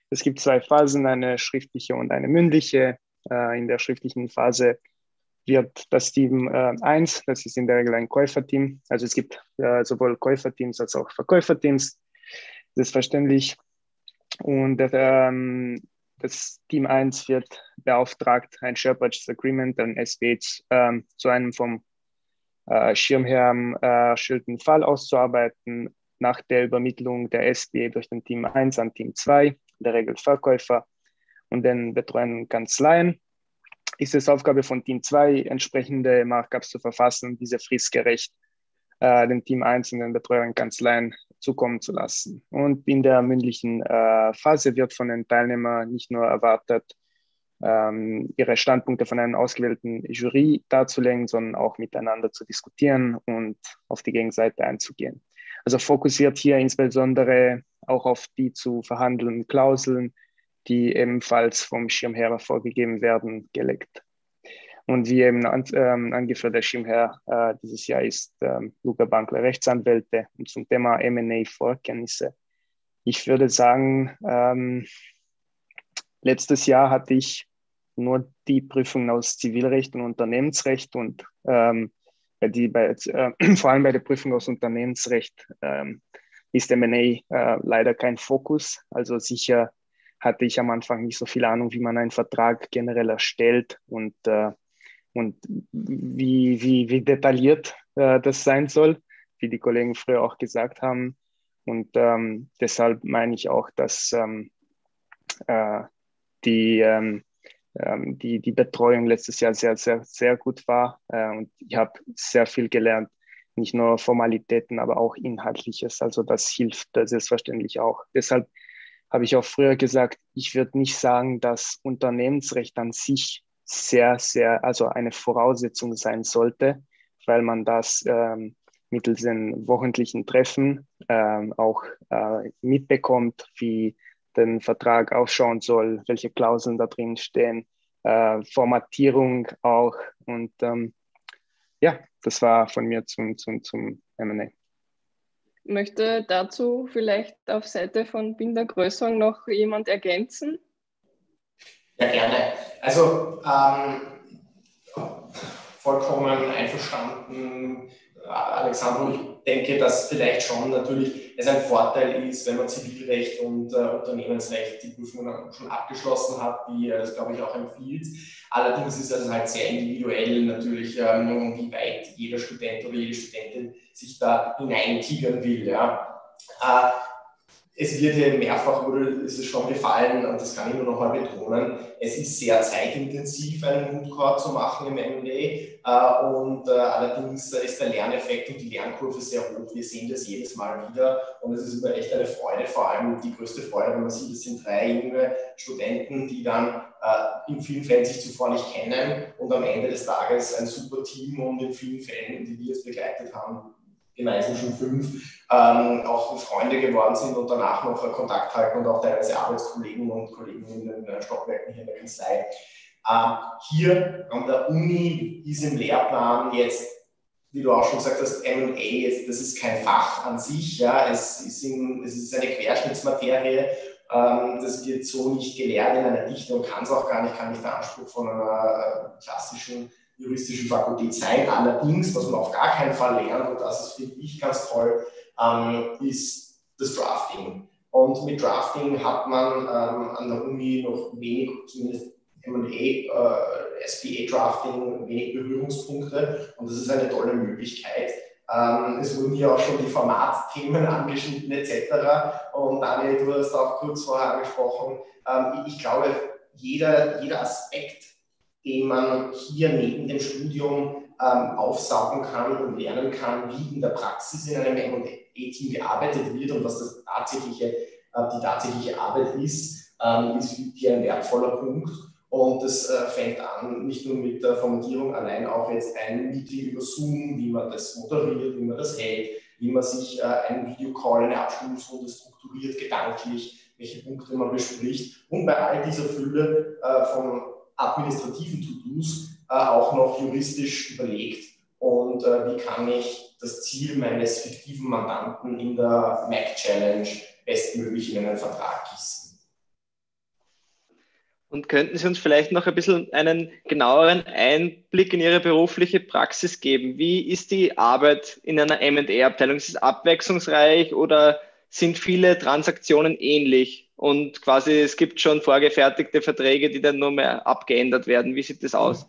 Es gibt zwei Phasen, eine schriftliche und eine mündliche. Äh, in der schriftlichen Phase wird das Team äh, 1, das ist in der Regel ein Käuferteam. Also es gibt äh, sowohl Käuferteams als auch Verkäuferteams, selbstverständlich. Und ähm, das Team 1 wird beauftragt, ein Share Purchase Agreement, ein SPH, ähm, zu einem vom äh, Schirmherrn äh, erstellten Fall auszuarbeiten, nach der Übermittlung der SPA durch den Team 1 an Team 2, in der Regel Verkäufer und den betreuenden Kanzleien ist es Aufgabe von Team 2, entsprechende Markups zu verfassen diese fristgerecht äh, dem Team 1 und den Betreuern Kanzleien zukommen zu lassen. Und in der mündlichen äh, Phase wird von den Teilnehmern nicht nur erwartet, ähm, ihre Standpunkte von einer ausgewählten Jury darzulegen, sondern auch miteinander zu diskutieren und auf die Gegenseite einzugehen. Also fokussiert hier insbesondere auch auf die zu verhandelnden Klauseln, die ebenfalls vom Schirmherr vorgegeben werden, gelegt. Und wie eben an, ähm, angeführt, der Schirmherr äh, dieses Jahr ist ähm, Luca Bankler, Rechtsanwälte und zum Thema M&A-Vorkenntnisse. Ich würde sagen, ähm, letztes Jahr hatte ich nur die Prüfungen aus Zivilrecht und Unternehmensrecht und ähm, die bei, äh, vor allem bei der Prüfung aus Unternehmensrecht ähm, ist M&A äh, leider kein Fokus. Also sicher hatte ich am Anfang nicht so viel Ahnung, wie man einen Vertrag generell erstellt und, äh, und wie, wie, wie detailliert äh, das sein soll, wie die Kollegen früher auch gesagt haben. Und ähm, deshalb meine ich auch, dass ähm, äh, die, ähm, ähm, die, die Betreuung letztes Jahr sehr, sehr, sehr gut war. Äh, und ich habe sehr viel gelernt. Nicht nur Formalitäten, aber auch Inhaltliches. Also das hilft selbstverständlich auch. Deshalb habe ich auch früher gesagt, ich würde nicht sagen, dass Unternehmensrecht an sich sehr, sehr, also eine Voraussetzung sein sollte, weil man das ähm, mittels den wochentlichen Treffen ähm, auch äh, mitbekommt, wie den Vertrag ausschauen soll, welche Klauseln da drin stehen, äh, Formatierung auch. Und ähm, ja, das war von mir zum, zum, zum MA. Möchte dazu vielleicht auf Seite von Binder Größung noch jemand ergänzen? Ja, gerne. Also ähm, vollkommen einverstanden Alexandro, ich denke, dass vielleicht schon natürlich es ein Vorteil ist, wenn man Zivilrecht und äh, Unternehmensrecht die Prüfungen schon abgeschlossen hat, wie äh, das glaube ich auch empfiehlt. Allerdings ist es halt sehr individuell natürlich, ähm, wie weit jeder Student oder jede Studentin sich da hineintigern will. Ja. Äh, es wird ja mehrfach, wurde, ist es schon gefallen, und das kann ich nur noch mal betonen, es ist sehr zeitintensiv, einen Moodcore zu machen im MA. Äh, und äh, allerdings ist der Lerneffekt und die Lernkurve sehr hoch. Wir sehen das jedes Mal wieder und es ist immer echt eine Freude, vor allem die größte Freude, wenn man sieht, es sind drei junge Studenten, die dann äh, in vielen Fällen sich zuvor nicht kennen und am Ende des Tages ein super Team und in vielen Fällen, die wir jetzt begleitet haben, die meisten schon fünf, ähm, auch Freunde geworden sind und danach noch Kontakt halten und auch teilweise Arbeitskollegen und Kollegen in den Stockwerken hier in der Kanzlei. Ähm, hier an der Uni ist im Lehrplan jetzt, wie du auch schon gesagt hast, M&A, das ist kein Fach an sich, ja, es ist, in, es ist eine Querschnittsmaterie ähm, das wird so nicht gelehrt in einer Dichte und kann es auch gar nicht, kann nicht der Anspruch von einer äh, klassischen juristischen Fakultät sein. Allerdings, was man auf gar keinen Fall lernt, und das finde ich, ganz toll, ähm, ist das Drafting. Und mit Drafting hat man ähm, an der Uni noch wenig, zumindest M&A, äh, SBA-Drafting, wenig Berührungspunkte. Und das ist eine tolle Möglichkeit. Ähm, es wurden hier auch schon die Formatthemen angeschnitten etc. Und Daniel, du hast auch kurz vorher angesprochen. Ähm, ich glaube, jeder, jeder Aspekt den man hier neben dem Studium ähm, aufsaugen kann und lernen kann, wie in der Praxis in einem M&A-Team gearbeitet wird und was das tatsächliche, äh, die tatsächliche Arbeit ist, ähm, ist hier ein wertvoller Punkt. Und das äh, fängt an, nicht nur mit der Formatierung allein, auch jetzt ein Meeting über Zoom, wie man das moderiert, wie man das hält, wie man sich äh, einen Videocall, eine Abstimmungsrunde strukturiert, gedanklich, welche Punkte man bespricht. Und bei all dieser Fülle äh, von administrativen To-Dos äh, auch noch juristisch überlegt und äh, wie kann ich das Ziel meines fiktiven Mandanten in der Mac Challenge bestmöglich in einen Vertrag gießen. Und könnten Sie uns vielleicht noch ein bisschen einen genaueren Einblick in Ihre berufliche Praxis geben? Wie ist die Arbeit in einer MA-Abteilung? Ist es abwechslungsreich oder sind viele Transaktionen ähnlich? und quasi es gibt schon vorgefertigte Verträge, die dann nur mehr abgeändert werden. Wie sieht das aus?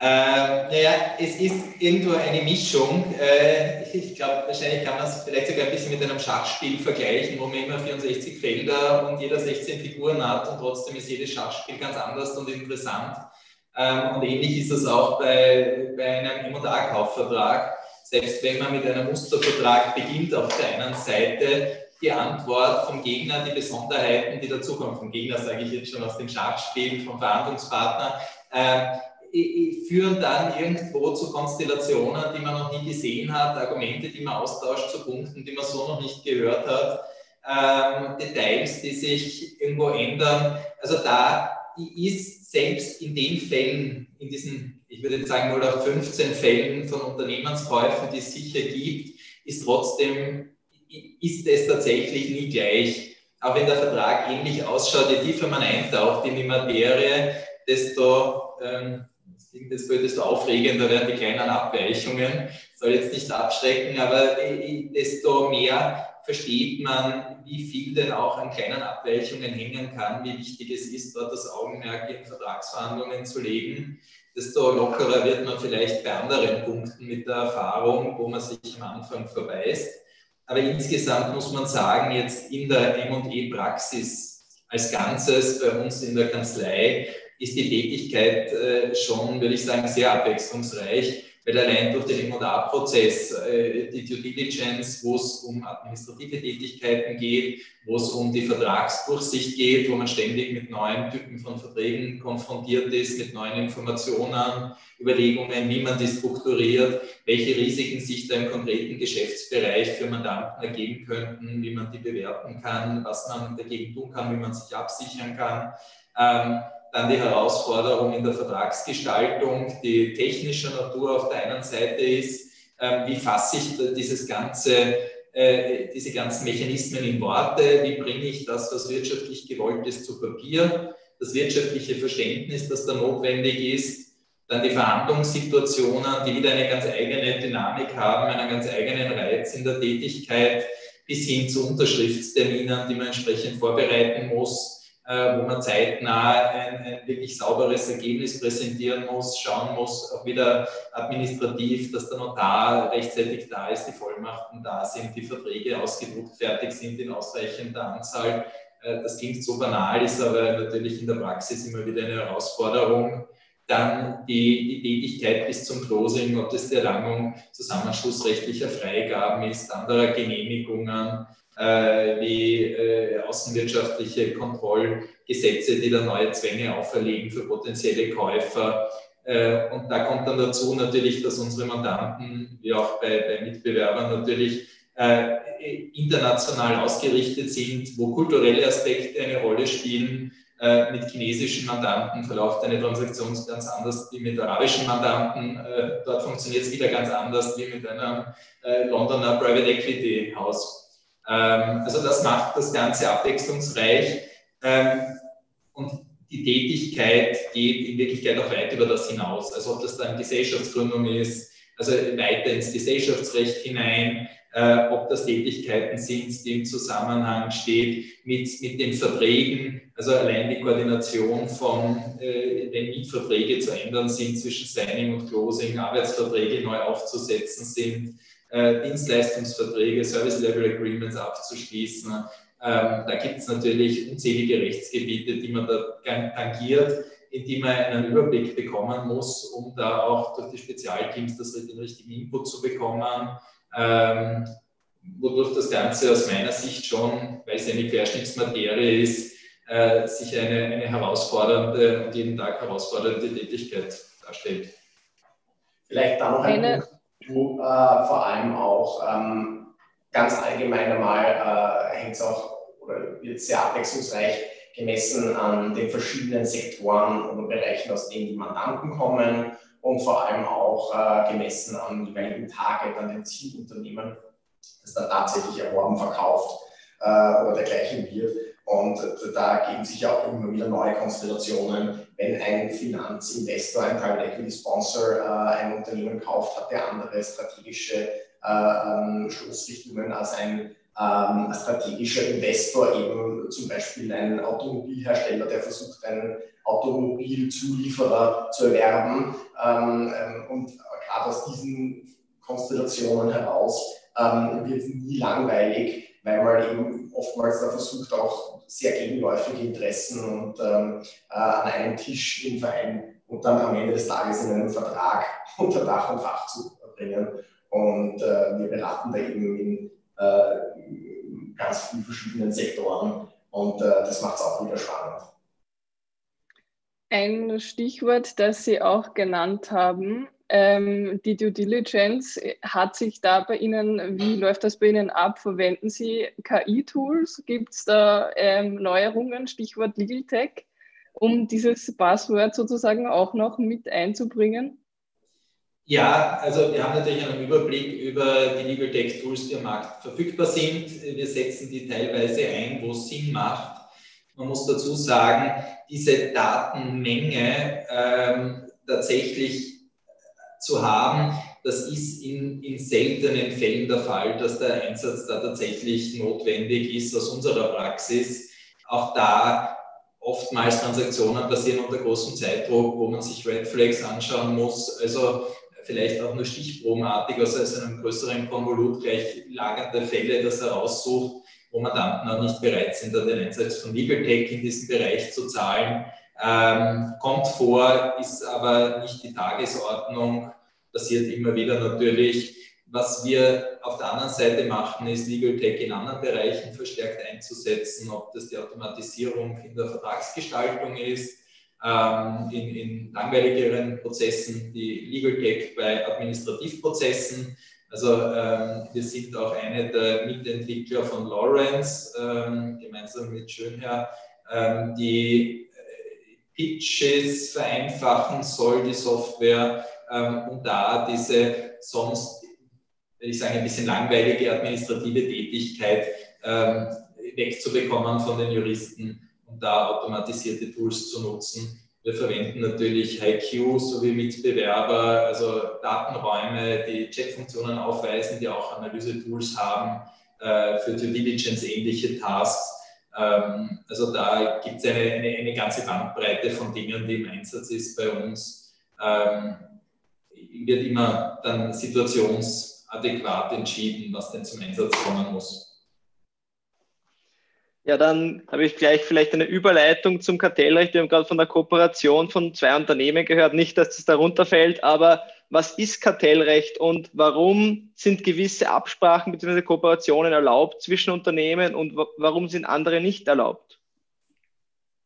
Äh, naja, es ist irgendwo eine Mischung. Äh, ich glaube, wahrscheinlich kann man es vielleicht sogar ein bisschen mit einem Schachspiel vergleichen, wo man immer 64 Felder und jeder 16 Figuren hat und trotzdem ist jedes Schachspiel ganz anders und interessant. Ähm, und ähnlich ist es auch bei, bei einem Immobilienkaufvertrag. Selbst wenn man mit einem Mustervertrag beginnt, auf der einen Seite die Antwort vom Gegner, die Besonderheiten, die dazukommen, vom Gegner sage ich jetzt schon aus dem Schachspiel, vom Verhandlungspartner, äh, führen dann irgendwo zu Konstellationen, die man noch nie gesehen hat, Argumente, die man austauscht, zu Punkten, die man so noch nicht gehört hat, ähm, Details, die sich irgendwo ändern. Also da ist selbst in den Fällen, in diesen, ich würde jetzt sagen, wohl auf 15 Fällen von Unternehmenskäufen, die es sicher gibt, ist trotzdem ist es tatsächlich nie gleich. Auch wenn der Vertrag ähnlich ausschaut, je tiefer man eintaucht in die Materie, desto, ähm, das wird desto aufregender werden die kleinen Abweichungen. Soll jetzt nicht abschrecken, aber desto mehr versteht man, wie viel denn auch an kleinen Abweichungen hängen kann, wie wichtig es ist, dort das Augenmerk in Vertragsverhandlungen zu legen. Desto lockerer wird man vielleicht bei anderen Punkten mit der Erfahrung, wo man sich am Anfang verbeißt. Aber insgesamt muss man sagen, jetzt in der ME-Praxis als Ganzes bei uns in der Kanzlei ist die Tätigkeit äh, schon, würde ich sagen, sehr abwechslungsreich weil allein durch den M&A-Prozess, äh, die Due Diligence, wo es um administrative Tätigkeiten geht, wo es um die Vertragsdurchsicht geht, wo man ständig mit neuen Typen von Verträgen konfrontiert ist, mit neuen Informationen, Überlegungen, wie man die strukturiert, welche Risiken sich da im konkreten Geschäftsbereich für Mandanten ergeben könnten, wie man die bewerten kann, was man dagegen tun kann, wie man sich absichern kann. Ähm, dann die Herausforderung in der Vertragsgestaltung, die technischer Natur auf der einen Seite ist, ähm, wie fasse ich dieses ganze, äh, diese ganzen Mechanismen in Worte, wie bringe ich das, was wirtschaftlich gewollt ist, zu Papier, das wirtschaftliche Verständnis, das da notwendig ist, dann die Verhandlungssituationen, die wieder eine ganz eigene Dynamik haben, einen ganz eigenen Reiz in der Tätigkeit, bis hin zu Unterschriftsterminen, die man entsprechend vorbereiten muss wo man zeitnah ein, ein, wirklich sauberes Ergebnis präsentieren muss, schauen muss, auch wieder administrativ, dass der Notar rechtzeitig da ist, die Vollmachten da sind, die Verträge ausgedruckt fertig sind in ausreichender Anzahl. Äh, das klingt so banal, ist aber natürlich in der Praxis immer wieder eine Herausforderung. Dann die, die Tätigkeit bis zum Closing, ob das die Erlangung zusammenschlussrechtlicher Freigaben ist, anderer Genehmigungen, äh, wie äh, außenwirtschaftliche Kontrollgesetze, die da neue Zwänge auferlegen für potenzielle Käufer. Äh, und da kommt dann dazu natürlich, dass unsere Mandanten, wie auch bei, bei Mitbewerbern natürlich, international ausgerichtet sind, wo kulturelle Aspekte eine Rolle spielen. mit chinesischen Mandanten verläuft eine Transaktion ganz anders wie mit arabischen Mandanten. dort funktioniert es wieder ganz anders wie mit einem Londoner Private Equity Haus. Ähm, also das macht das Ganze abwechslungsreich ähm, und die Tätigkeit geht in Wirklichkeit auch weit über das hinaus. Also ob das dann Gesellschaftsgründung ist, also weiter ins Gesellschaftsrecht hinein, äh, ob das Tätigkeiten sind, die im Zusammenhang steht mit, mit den Verträgen, also allein die Koordination von, äh, wenn Mietverträge zu ändern sind zwischen Signing und Closing, Arbeitsverträge neu aufzusetzen sind, äh, Dienstleistungsverträge, Service Level Agreements abzuschließen. Ähm, da gibt es natürlich unzählige Rechtsgebiete, die man da tangiert, in die man einen Überblick bekommen muss, um da auch durch die Spezialteams das, den richtigen Input zu bekommen. Ähm, wodurch das Ganze aus meiner Sicht schon, weil es eine Querschnittsmaterie ist, äh, sich eine, eine herausfordernde und jeden Tag herausfordernde Tätigkeit darstellt. Vielleicht da noch ein eine, du äh, vor allem auch ähm, ganz allgemein einmal äh, hängt es auch oder wird sehr abwechslungsreich gemessen an den verschiedenen Sektoren oder Bereichen, aus denen die Mandanten kommen und vor allem auch äh, gemessen am jeweiligen Target, an den Zielunternehmen, das dann tatsächlich erworben, verkauft äh, oder dergleichen wird. Und da geben sich auch immer wieder neue Konstellationen. Wenn ein Finanzinvestor, ein Private Equity Sponsor äh, ein Unternehmen kauft, hat der andere strategische äh, ähm, Schlussrichtungen als ein ähm, strategischer Investor, eben zum Beispiel ein Automobilhersteller, der versucht, einen Automobilzulieferer zu erwerben. Ähm, und gerade aus diesen Konstellationen heraus wird es nie langweilig, weil man eben oftmals da versucht, auch sehr gegenläufige Interessen und ähm, äh, an einem Tisch im Verein und dann am Ende des Tages in einem Vertrag unter Dach und Fach zu bringen. Und äh, wir beraten da eben in, äh, ganz vielen verschiedenen Sektoren und äh, das macht es auch wieder spannend. Ein Stichwort, das Sie auch genannt haben, ähm, die Due Diligence hat sich da bei Ihnen, wie läuft das bei Ihnen ab? Verwenden Sie KI-Tools? Gibt es da ähm, Neuerungen, Stichwort Legal Tech, um dieses Passwort sozusagen auch noch mit einzubringen? Ja, also wir haben natürlich einen Überblick über die Legal Tech Tools, die am Markt verfügbar sind. Wir setzen die teilweise ein, wo es Sinn macht. Man muss dazu sagen, diese Datenmenge ähm, tatsächlich zu haben, das ist in, in seltenen Fällen der Fall, dass der Einsatz da tatsächlich notwendig ist aus unserer Praxis. Auch da oftmals Transaktionen passieren unter großem Zeitdruck, wo man sich Red Flags anschauen muss. Also vielleicht auch nur stichprobenartig aus einem größeren Konvolut gleich lagernde Fälle, das er raussucht, wo Mandanten auch nicht bereit sind, da den Einsatz von Legal Tech in diesem Bereich zu zahlen. Ähm, kommt vor, ist aber nicht die Tagesordnung, passiert immer wieder natürlich. Was wir auf der anderen Seite machen, ist Legal Tech in anderen Bereichen verstärkt einzusetzen, ob das die Automatisierung in der Vertragsgestaltung ist, ähm, in, in langweiligeren Prozessen, die Legal Tech bei Administrativprozessen. Also ähm, wir sind auch eine der Mitentwickler von Lawrence, ähm, gemeinsam mit Schönherr, ähm, die Pitches vereinfachen soll, die Software, ähm, um da diese sonst, ich sagen, ein bisschen langweilige administrative Tätigkeit ähm, wegzubekommen von den Juristen und da automatisierte Tools zu nutzen. Wir verwenden natürlich HiQ sowie Mitbewerber, also Datenräume, die Chatfunktionen aufweisen, die auch Analyse-Tools haben äh, für Due Diligence-ähnliche Tasks ähm, also da gibt es eine, eine, eine, ganze Bandbreite von Dingen, die im Einsatz ist bei uns. Ähm, wird immer dann situationsadäquat entschieden, was denn zum Einsatz kommen muss. Ja, dann habe ich gleich vielleicht eine Überleitung zum Kartellrecht. Wir haben gerade von der Kooperation von zwei Unternehmen gehört. Nicht, dass das darunter fällt, aber was ist Kartellrecht und warum sind gewisse Absprachen bzw. Kooperationen erlaubt zwischen Unternehmen und warum sind andere nicht erlaubt?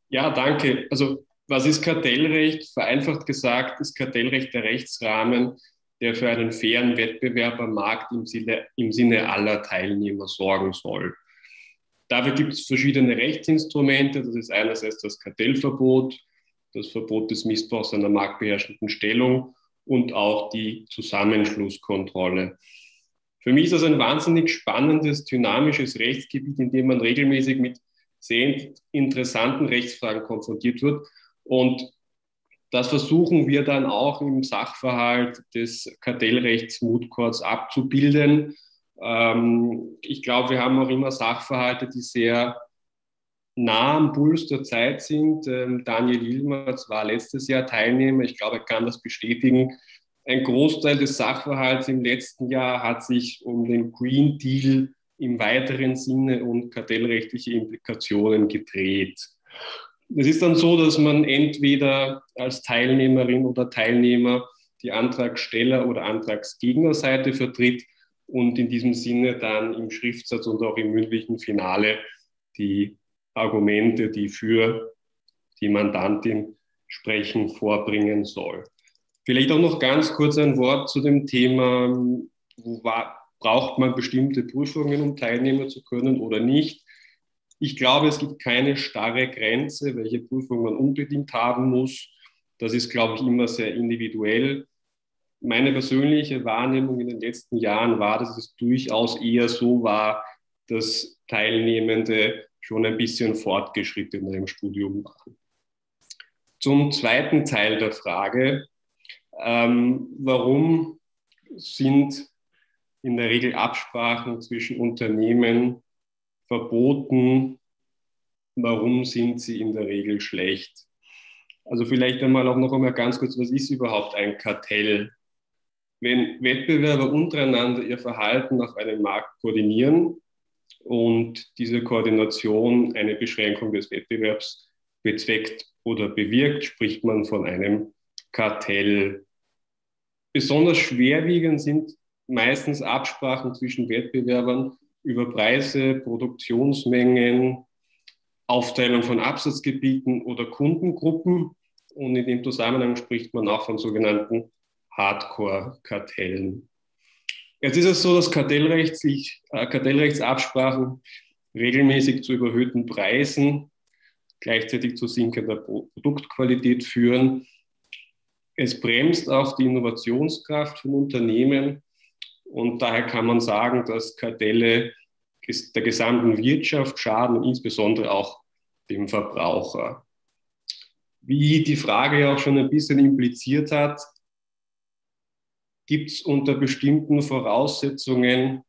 Ja, danke. Also was ist Kartellrecht? Vereinfacht gesagt ist Kartellrecht der Rechtsrahmen, der für einen fairen Wettbewerb am Markt im Sinne, im Sinne aller Teilnehmer sorgen soll. Dafür gibt es verschiedene Rechtsinstrumente. Das ist einerseits das Kartellverbot, das Verbot des Missbrauchs einer marktbeherrschenden Stellung und auch die Zusammenschlusskontrolle. Für mich ist das ein wahnsinnig spannendes, dynamisches Rechtsgebiet, in dem man regelmäßig mit sehr interessanten Rechtsfragen konfrontiert wird. Und das versuchen wir dann auch im Sachverhalt des Kartellrechts Mutcourts abzubilden. Ähm, ich glaube, wir haben auch immer Sachverhalte, die sehr nah am Puls der Zeit sind. Ähm, Daniel Ilmerz war letztes Jahr Teilnehmer. Ich glaube, er kann das bestätigen. Ein Großteil des Sachverhalts im letzten Jahr hat sich um den Green Deal im weiteren Sinne und kartellrechtliche Implikationen gedreht. Es ist dann so, dass man entweder als Teilnehmerin oder Teilnehmer die Antragsteller- oder Antragsgegnerseite vertritt und in diesem Sinne dann im Schriftsatz und auch im mündlichen Finale die Argumente, die für die Mandantin sprechen, vorbringen soll. Vielleicht auch noch ganz kurz ein Wort zu dem Thema, war, braucht man bestimmte Prüfungen, um teilnehmen zu können oder nicht. Ich glaube, es gibt keine starre Grenze, welche Prüfung man unbedingt haben muss. Das ist, glaube ich, immer sehr individuell. Meine persönliche Wahrnehmung in den letzten Jahren war, dass es durchaus eher so war, dass Teilnehmende schon ein bisschen fortgeschrittener im Studium waren. Zum zweiten Teil der Frage, ähm, warum sind in der Regel Absprachen zwischen Unternehmen verboten? Warum sind sie in der Regel schlecht? Also vielleicht einmal auch noch einmal ganz kurz, was ist überhaupt ein Kartell? Wenn Wettbewerber untereinander ihr Verhalten auf einem Markt koordinieren, und diese Koordination eine Beschränkung des Wettbewerbs bezweckt oder bewirkt, spricht man von einem Kartell. Besonders schwerwiegend sind meistens Absprachen zwischen Wettbewerbern über Preise, Produktionsmengen, Aufteilung von Absatzgebieten oder Kundengruppen. Und in dem Zusammenhang spricht man auch von sogenannten Hardcore-Kartellen. Jetzt ist es so, dass Kartellrechtlich, äh, Kartellrechtsabsprachen regelmäßig zu überhöhten Preisen, gleichzeitig zu sinkender Produktqualität führen. Es bremst auch die Innovationskraft von Unternehmen und daher kann man sagen, dass Kartelle der gesamten Wirtschaft schaden insbesondere auch dem Verbraucher. Wie die Frage ja auch schon ein bisschen impliziert hat, gibt es unter bestimmten Voraussetzungen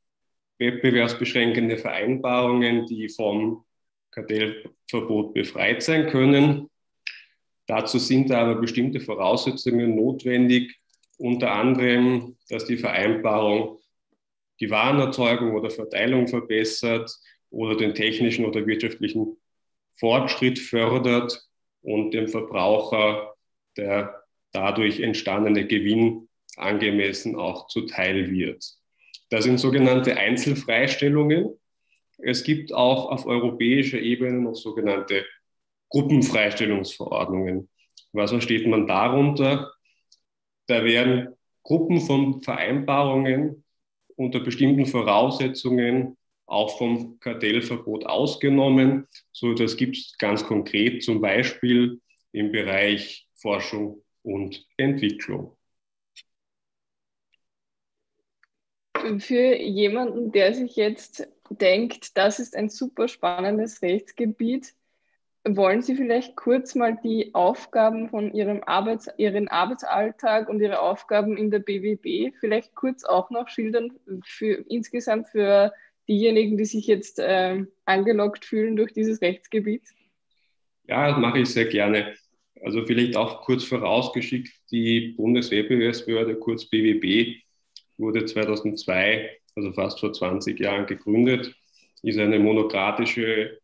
wettbewerbsbeschränkende Vereinbarungen, die vom Kartellverbot befreit sein können. Dazu sind aber bestimmte Voraussetzungen notwendig, unter anderem, dass die Vereinbarung die Warenerzeugung oder Verteilung verbessert oder den technischen oder wirtschaftlichen Fortschritt fördert und dem Verbraucher der dadurch entstandene Gewinn angemessen auch zuteil wird. Das sind sogenannte Einzelfreistellungen. Es gibt auch auf europäischer Ebene noch sogenannte Gruppenfreistellungsverordnungen. Was versteht man darunter? Da werden Gruppen von Vereinbarungen unter bestimmten Voraussetzungen auch vom Kartellverbot ausgenommen. So, das gibt es ganz konkret zum Beispiel im Bereich Forschung und Entwicklung. Für jemanden, der sich jetzt denkt, das ist ein super spannendes Rechtsgebiet, wollen Sie vielleicht kurz mal die Aufgaben von Ihrem Arbeits Ihren Arbeitsalltag und Ihre Aufgaben in der BWB vielleicht kurz auch noch schildern, für, insgesamt für diejenigen, die sich jetzt äh, angelockt fühlen durch dieses Rechtsgebiet? Ja, das mache ich sehr gerne. Also vielleicht auch kurz vorausgeschickt, die Bundeswettbewerbsbehörde, kurz BWB, wurde 2002, also fast vor 20 Jahren gegründet, ist eine monokratische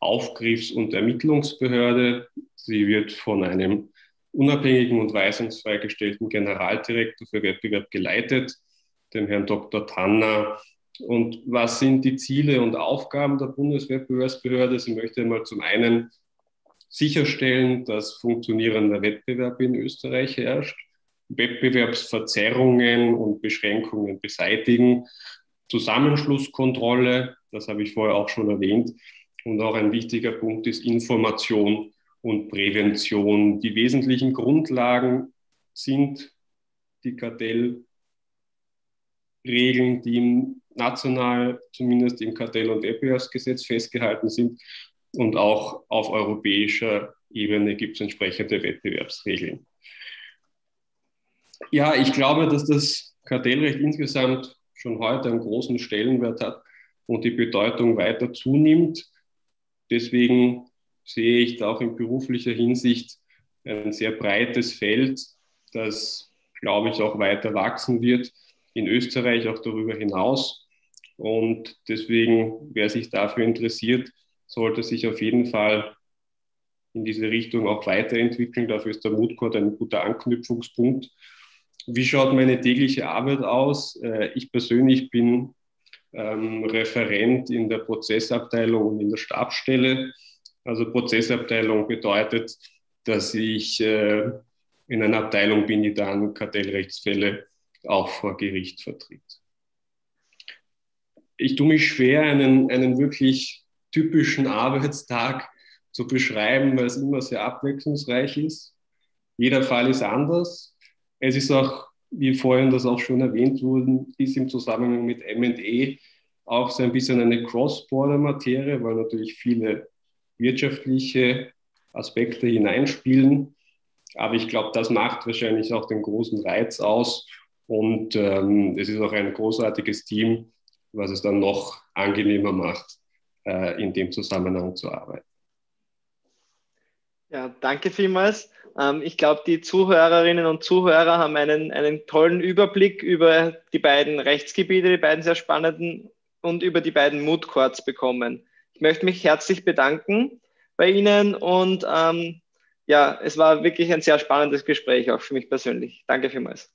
Aufgriffs- und Ermittlungsbehörde. Sie wird von einem unabhängigen und weisungsfrei gestellten Generaldirektor für Wettbewerb geleitet, dem Herrn Dr. Tanner. Und was sind die Ziele und Aufgaben der Bundeswettbewerbsbehörde? Sie möchte mal zum einen sicherstellen, dass funktionierender Wettbewerb in Österreich herrscht, Wettbewerbsverzerrungen und Beschränkungen beseitigen, Zusammenschlusskontrolle, das habe ich vorher auch schon erwähnt, und auch ein wichtiger Punkt ist Information und Prävention. Die wesentlichen Grundlagen sind die Kartellregeln, die national zumindest im Kartell- und Wettbewerbsgesetz festgehalten sind. Und auch auf europäischer Ebene gibt es entsprechende Wettbewerbsregeln. Ja, ich glaube, dass das Kartellrecht insgesamt schon heute einen großen Stellenwert hat und die Bedeutung weiter zunimmt. Deswegen sehe ich da auch in beruflicher Hinsicht ein sehr breites Feld, das, glaube ich, auch weiter wachsen wird, in Österreich auch darüber hinaus. Und deswegen, wer sich dafür interessiert, sollte sich auf jeden Fall in diese Richtung auch weiterentwickeln. Dafür ist der Moodcode ein guter Anknüpfungspunkt. Wie schaut meine tägliche Arbeit aus? Äh, ich persönlich bin ähm, Referent in der Prozessabteilung und in der Stabsstelle. Also Prozessabteilung bedeutet, dass ich äh, in einer Abteilung bin, die dann Kartellrechtsfälle auch vor Gericht vertritt. Ich tue mich schwer, einen, einen wirklich typischen Arbeitstag zu beschreiben, weil es immer sehr abwechslungsreich ist. Jeder Fall ist anders. Es ist auch wie vorhin das auch schon erwähnt wurde, ist im Zusammenhang mit ME auch so ein bisschen eine Cross-Border-Materie, weil natürlich viele wirtschaftliche Aspekte hineinspielen. Aber ich glaube, das macht wahrscheinlich auch den großen Reiz aus. Und ähm, es ist auch ein großartiges Team, was es dann noch angenehmer macht, äh, in dem Zusammenhang zu arbeiten. Ja, danke vielmals. Ähm, ich glaube, die Zuhörerinnen und Zuhörer haben einen, einen tollen Überblick über die beiden Rechtsgebiete, die beiden sehr spannenden und über die beiden Mood Courts bekommen. Ich möchte mich herzlich bedanken bei Ihnen und ähm, ja, es war wirklich ein sehr spannendes Gespräch, auch für mich persönlich. Danke vielmals.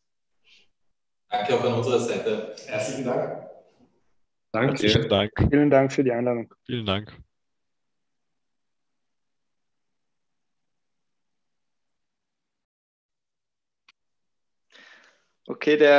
Danke auch an unserer Seite. Herzlichen Dank. Danke. Herzlichen Dank. Vielen Dank für die Einladung. Vielen Dank. Okay, der